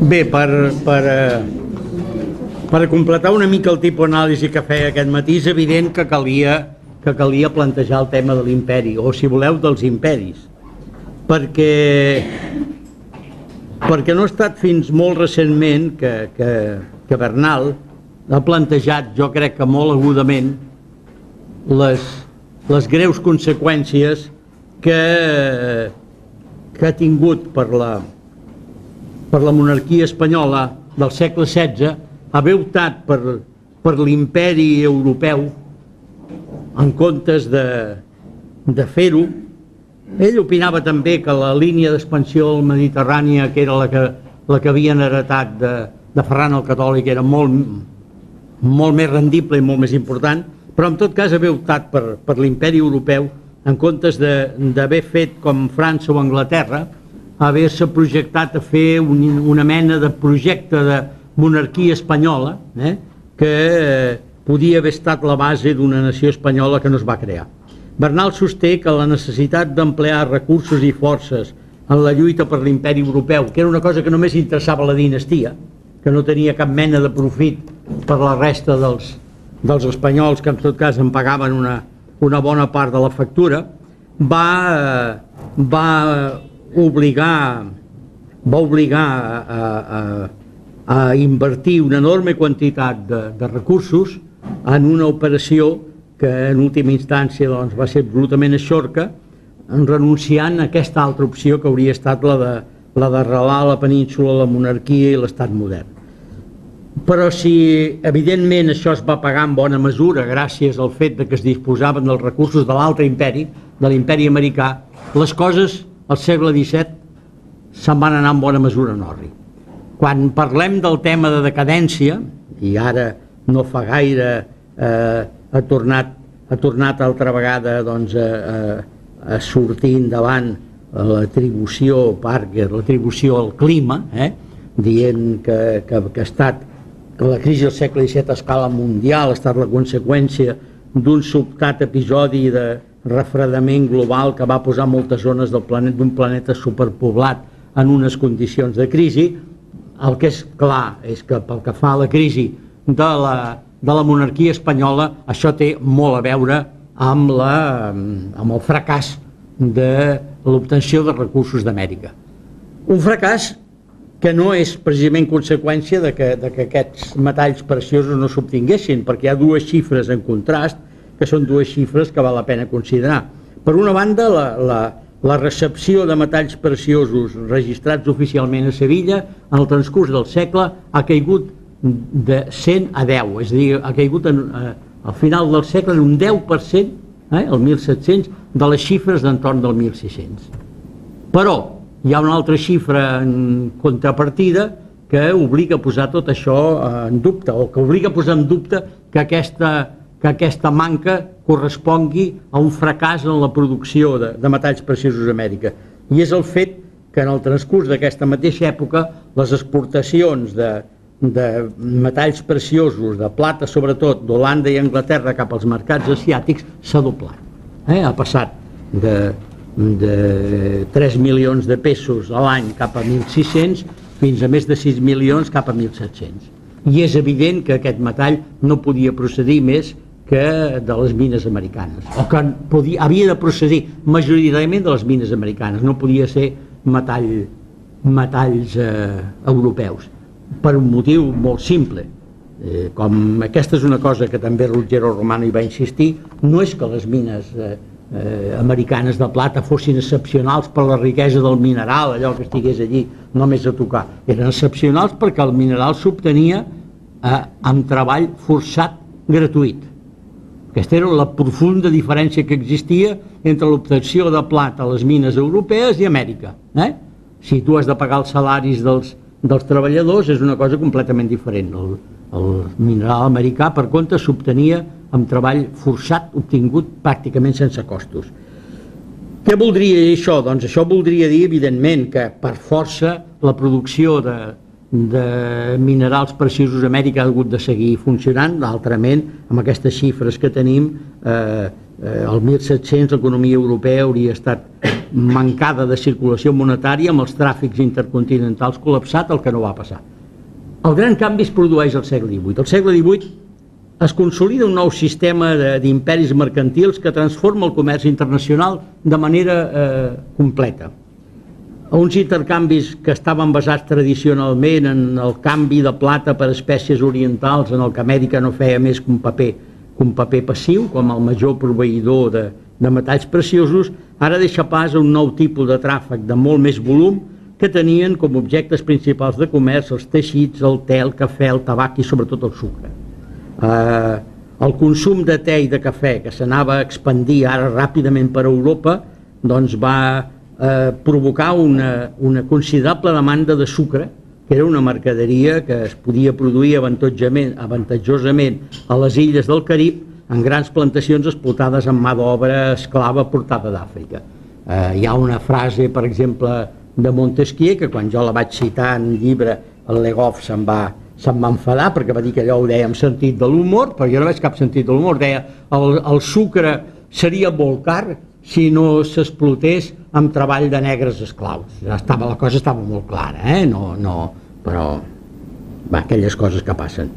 Bé, per, per, eh, per completar una mica el tipus d'anàlisi que feia aquest matí, és evident que calia, que calia plantejar el tema de l'imperi, o si voleu, dels imperis. Perquè, perquè no ha estat fins molt recentment que, que, que Bernal ha plantejat, jo crec que molt agudament, les, les greus conseqüències que, que ha tingut per la, per la monarquia espanyola del segle XVI haver optat per, per l'imperi europeu en comptes de, de fer-ho. Ell opinava també que la línia d'expansió mediterrània, que era la que, la que havien heretat de, de Ferran el Catòlic, era molt, molt més rendible i molt més important, però en tot cas haver optat per, per l'imperi europeu en comptes d'haver fet com França o Anglaterra, haver-se projectat a fer un, una mena de projecte de monarquia espanyola eh, que eh, podia haver estat la base d'una nació espanyola que no es va crear. Bernal sosté que la necessitat d'emplear recursos i forces en la lluita per l'imperi europeu, que era una cosa que només interessava la dinastia, que no tenia cap mena de profit per la resta dels, dels espanyols, que en tot cas en pagaven una, una bona part de la factura, va, eh, va obligar, va obligar a, a, a invertir una enorme quantitat de, de recursos en una operació que en última instància doncs, va ser absolutament aixorca, renunciant a aquesta altra opció que hauria estat la de la d'arrelar la península, la monarquia i l'estat modern. Però si evidentment això es va pagar en bona mesura gràcies al fet de que es disposaven dels recursos de l'altre imperi, de l'imperi americà, les coses al segle XVII se'n van anar en bona mesura en orri. Quan parlem del tema de decadència, i ara no fa gaire eh, ha, tornat, ha tornat altra vegada doncs, a, a, a sortir endavant l'atribució Parker, l'atribució al clima, eh, dient que, que, que ha estat que la crisi del segle XVII a escala mundial ha estat la conseqüència d'un sobtat episodi de, refredament global que va posar moltes zones del planeta d'un planeta superpoblat en unes condicions de crisi. El que és clar és que pel que fa a la crisi de la, de la monarquia espanyola, això té molt a veure amb, la, amb el fracàs de l'obtenció de recursos d'Amèrica. Un fracàs que no és precisament conseqüència de que, de que aquests metalls preciosos no s'obtinguessin, perquè hi ha dues xifres en contrast que són dues xifres que val la pena considerar. Per una banda, la, la, la recepció de metalls preciosos registrats oficialment a Sevilla en el transcurs del segle ha caigut de 100 a 10, és a dir, ha caigut en, eh, al final del segle en un 10%, eh, el 1700, de les xifres d'entorn del 1600. Però hi ha una altra xifra en contrapartida que obliga a posar tot això en dubte, o que obliga a posar en dubte que aquesta que aquesta manca correspongui a un fracàs en la producció de, de metalls preciosos a Amèrica. I és el fet que en el transcurs d'aquesta mateixa època les exportacions de, de metalls preciosos, de plata sobretot, d'Holanda i Anglaterra cap als mercats asiàtics s'ha doblat. Eh? Ha passat de, de 3 milions de pesos a l'any cap a 1.600 fins a més de 6 milions cap a 1.700. I és evident que aquest metall no podia procedir més que de les mines americanes, o que podia, havia de procedir majoritàriament de les mines americanes, no podia ser metall, metalls eh, europeus, per un motiu molt simple. Eh, com aquesta és una cosa que també Ruggero Romano hi va insistir, no és que les mines eh, eh, americanes de plata fossin excepcionals per la riquesa del mineral, allò que estigués allí només a tocar. Eren excepcionals perquè el mineral s'obtenia eh, amb treball forçat gratuït aquesta era la profunda diferència que existia entre l'obtenció de plata a les mines europees i Amèrica. Eh? Si tu has de pagar els salaris dels, dels treballadors és una cosa completament diferent. El, el mineral americà, per compte, s'obtenia amb treball forçat, obtingut pràcticament sense costos. Què voldria dir això? Doncs això voldria dir, evidentment, que per força la producció de, de minerals preciosos a Amèrica ha hagut de seguir funcionant, altrament, amb aquestes xifres que tenim, eh, eh, el 1700 l'economia europea hauria estat mancada de circulació monetària amb els tràfics intercontinentals col·lapsat, el que no va passar. El gran canvi es produeix al segle XVIII. Al segle XVIII es consolida un nou sistema d'imperis mercantils que transforma el comerç internacional de manera eh, completa. Uns intercanvis que estaven basats tradicionalment en el canvi de plata per espècies orientals en el que Amèrica no feia més que un paper, que un paper passiu, com el major proveïdor de, de metalls preciosos, ara deixa pas a un nou tipus de tràfic de molt més volum que tenien com objectes principals de comerç els teixits, el te, el cafè, el tabac i sobretot el sucre. Eh, el consum de te i de cafè que s'anava a expandir ara ràpidament per Europa doncs va eh, provocar una, una considerable demanda de sucre que era una mercaderia que es podia produir avantatjosament a les illes del Carib en grans plantacions explotades amb mà d'obra esclava portada d'Àfrica. Eh, hi ha una frase, per exemple, de Montesquieu, que quan jo la vaig citar en un llibre, el Legoff se'n va, se'n va enfadar perquè va dir que allò ho deia amb sentit de l'humor, però jo no veig cap sentit de l'humor, deia el, el sucre seria molt car si no s'explotés amb treball de negres esclaus. Ja estava, la cosa estava molt clara, eh? no, no, però va, aquelles coses que passen.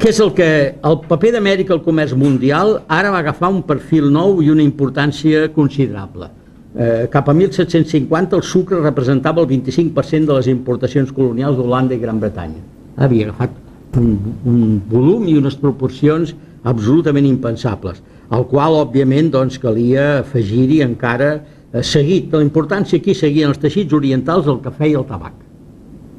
Què és el que... El paper d'Amèrica al comerç mundial ara va agafar un perfil nou i una importància considerable. Eh, cap a 1750 el sucre representava el 25% de les importacions colonials d'Holanda i Gran Bretanya. Havia agafat un, un volum i unes proporcions absolutament impensables, al qual, òbviament, doncs, calia afegir-hi encara eh, seguit. La importància aquí seguien els teixits orientals, el cafè i el tabac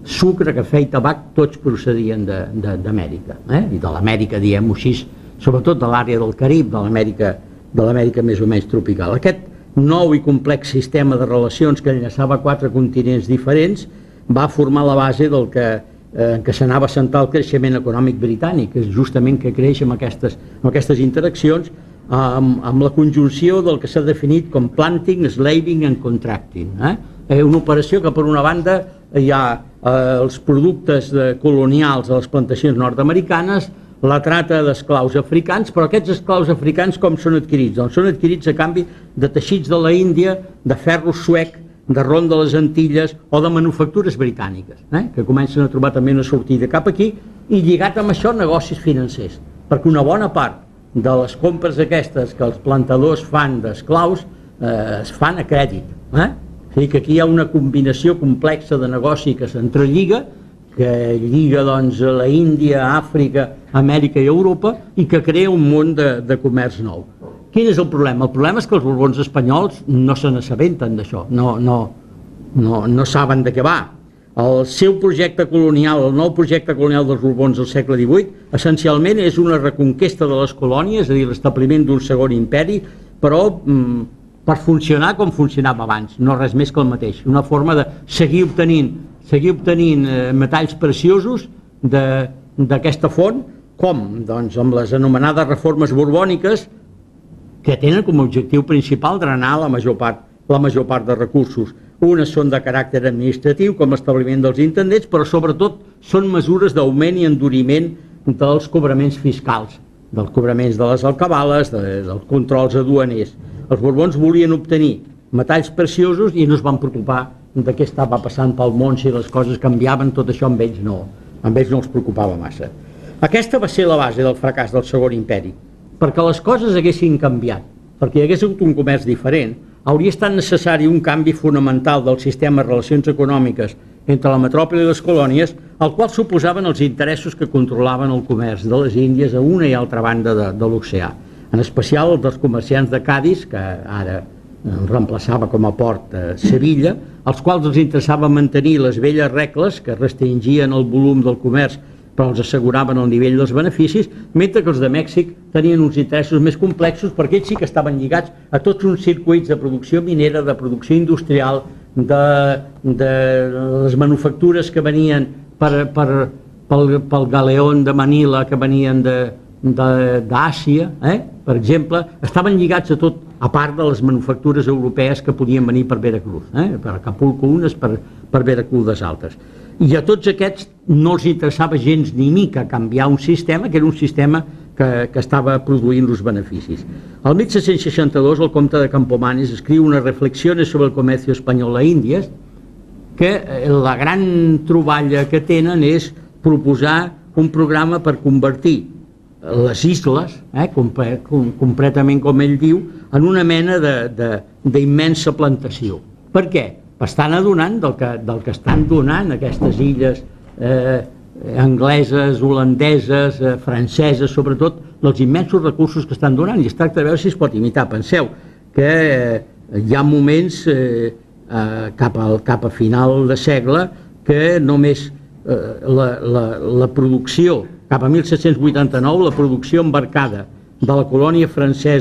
sucre, cafè i tabac tots procedien d'Amèrica eh? i de l'Amèrica, diguem-ho així sobretot de l'àrea del Carib de l'Amèrica de l'Amèrica més o menys tropical aquest nou i complex sistema de relacions que enllaçava quatre continents diferents va formar la base del que eh, què s'anava a sentar el creixement econòmic britànic, que és justament que creix amb aquestes, amb aquestes interaccions amb, amb la conjunció del que s'ha definit com planting, slaving and contracting. Eh? Eh, una operació que per una banda hi ha eh, els productes de, colonials de les plantacions nord-americanes, la trata d'esclaus africans, però aquests esclaus africans com són adquirits? Doncs són adquirits a canvi de teixits de la Índia, de ferro suec, de ron de les Antilles o de manufactures britàniques, eh? que comencen a trobar també una sortida cap aquí, i lligat amb això negocis financers, perquè una bona part de les compres aquestes que els plantadors fan d'esclaus eh, es fan a crèdit. Eh? És dir, que aquí hi ha una combinació complexa de negoci que s'entrelliga, que lliga doncs, la Índia, Àfrica, Amèrica i Europa i que crea un món de, de comerç nou. Quin és el problema? El problema és que els borbons espanyols no se n'assabenten d'això, no, no, no, no saben de què va. El seu projecte colonial, el nou projecte colonial dels borbons del segle XVIII, essencialment és una reconquesta de les colònies, és a dir, l'establiment d'un segon imperi, però mm, per funcionar com funcionava abans, no res més que el mateix. Una forma de seguir obtenint, seguir obtenint eh, metalls preciosos d'aquesta font, com? Doncs amb les anomenades reformes borbòniques, que tenen com a objectiu principal drenar la major part, la major part de recursos. Unes són de caràcter administratiu, com l'establiment dels intendents, però sobretot són mesures d'augment i enduriment dels cobraments fiscals, dels cobraments de les alcabales, de, dels controls aduaners els Borbons volien obtenir metalls preciosos i no es van preocupar de què estava passant pel món, si les coses canviaven, tot això amb ells no, amb ells no els preocupava massa. Aquesta va ser la base del fracàs del segon imperi, perquè les coses haguessin canviat, perquè hi hagués hagut un comerç diferent, hauria estat necessari un canvi fonamental del sistema de relacions econòmiques entre la metròpoli i les colònies, al qual suposaven els interessos que controlaven el comerç de les Índies a una i altra banda de, de l'oceà en especial el dels comerciants de Cádiz, que ara reemplaçava com a port a Sevilla, als quals els interessava mantenir les velles regles que restringien el volum del comerç però els asseguraven el nivell dels beneficis, mentre que els de Mèxic tenien uns interessos més complexos perquè ells sí que estaven lligats a tots uns circuits de producció minera, de producció industrial, de, de les manufactures que venien per, per, pel, pel galeón de Manila, que venien d'Àsia, eh? per exemple, estaven lligats a tot, a part de les manufactures europees que podien venir per Veracruz, eh? per Acapulco unes, per, per Veracruz des altres. I a tots aquests no els interessava gens ni mica canviar un sistema que era un sistema que, que estava produint els beneficis. El 1762 el comte de Campomanes escriu una reflexió sobre el comerç espanyol a Índies que eh, la gran troballa que tenen és proposar un programa per convertir les isles, eh, compre, com, completament com ell diu, en una mena d'immensa plantació. Per què? Estan adonant del que, del que estan donant aquestes illes eh, angleses, holandeses, eh, franceses, sobretot, els immensos recursos que estan donant i es tracta de veure si es pot imitar. Penseu que eh, hi ha moments eh, eh, cap, al, cap a final de segle que només eh, la, la, la producció, cap a 1789, la producció embarcada de la colònia francesa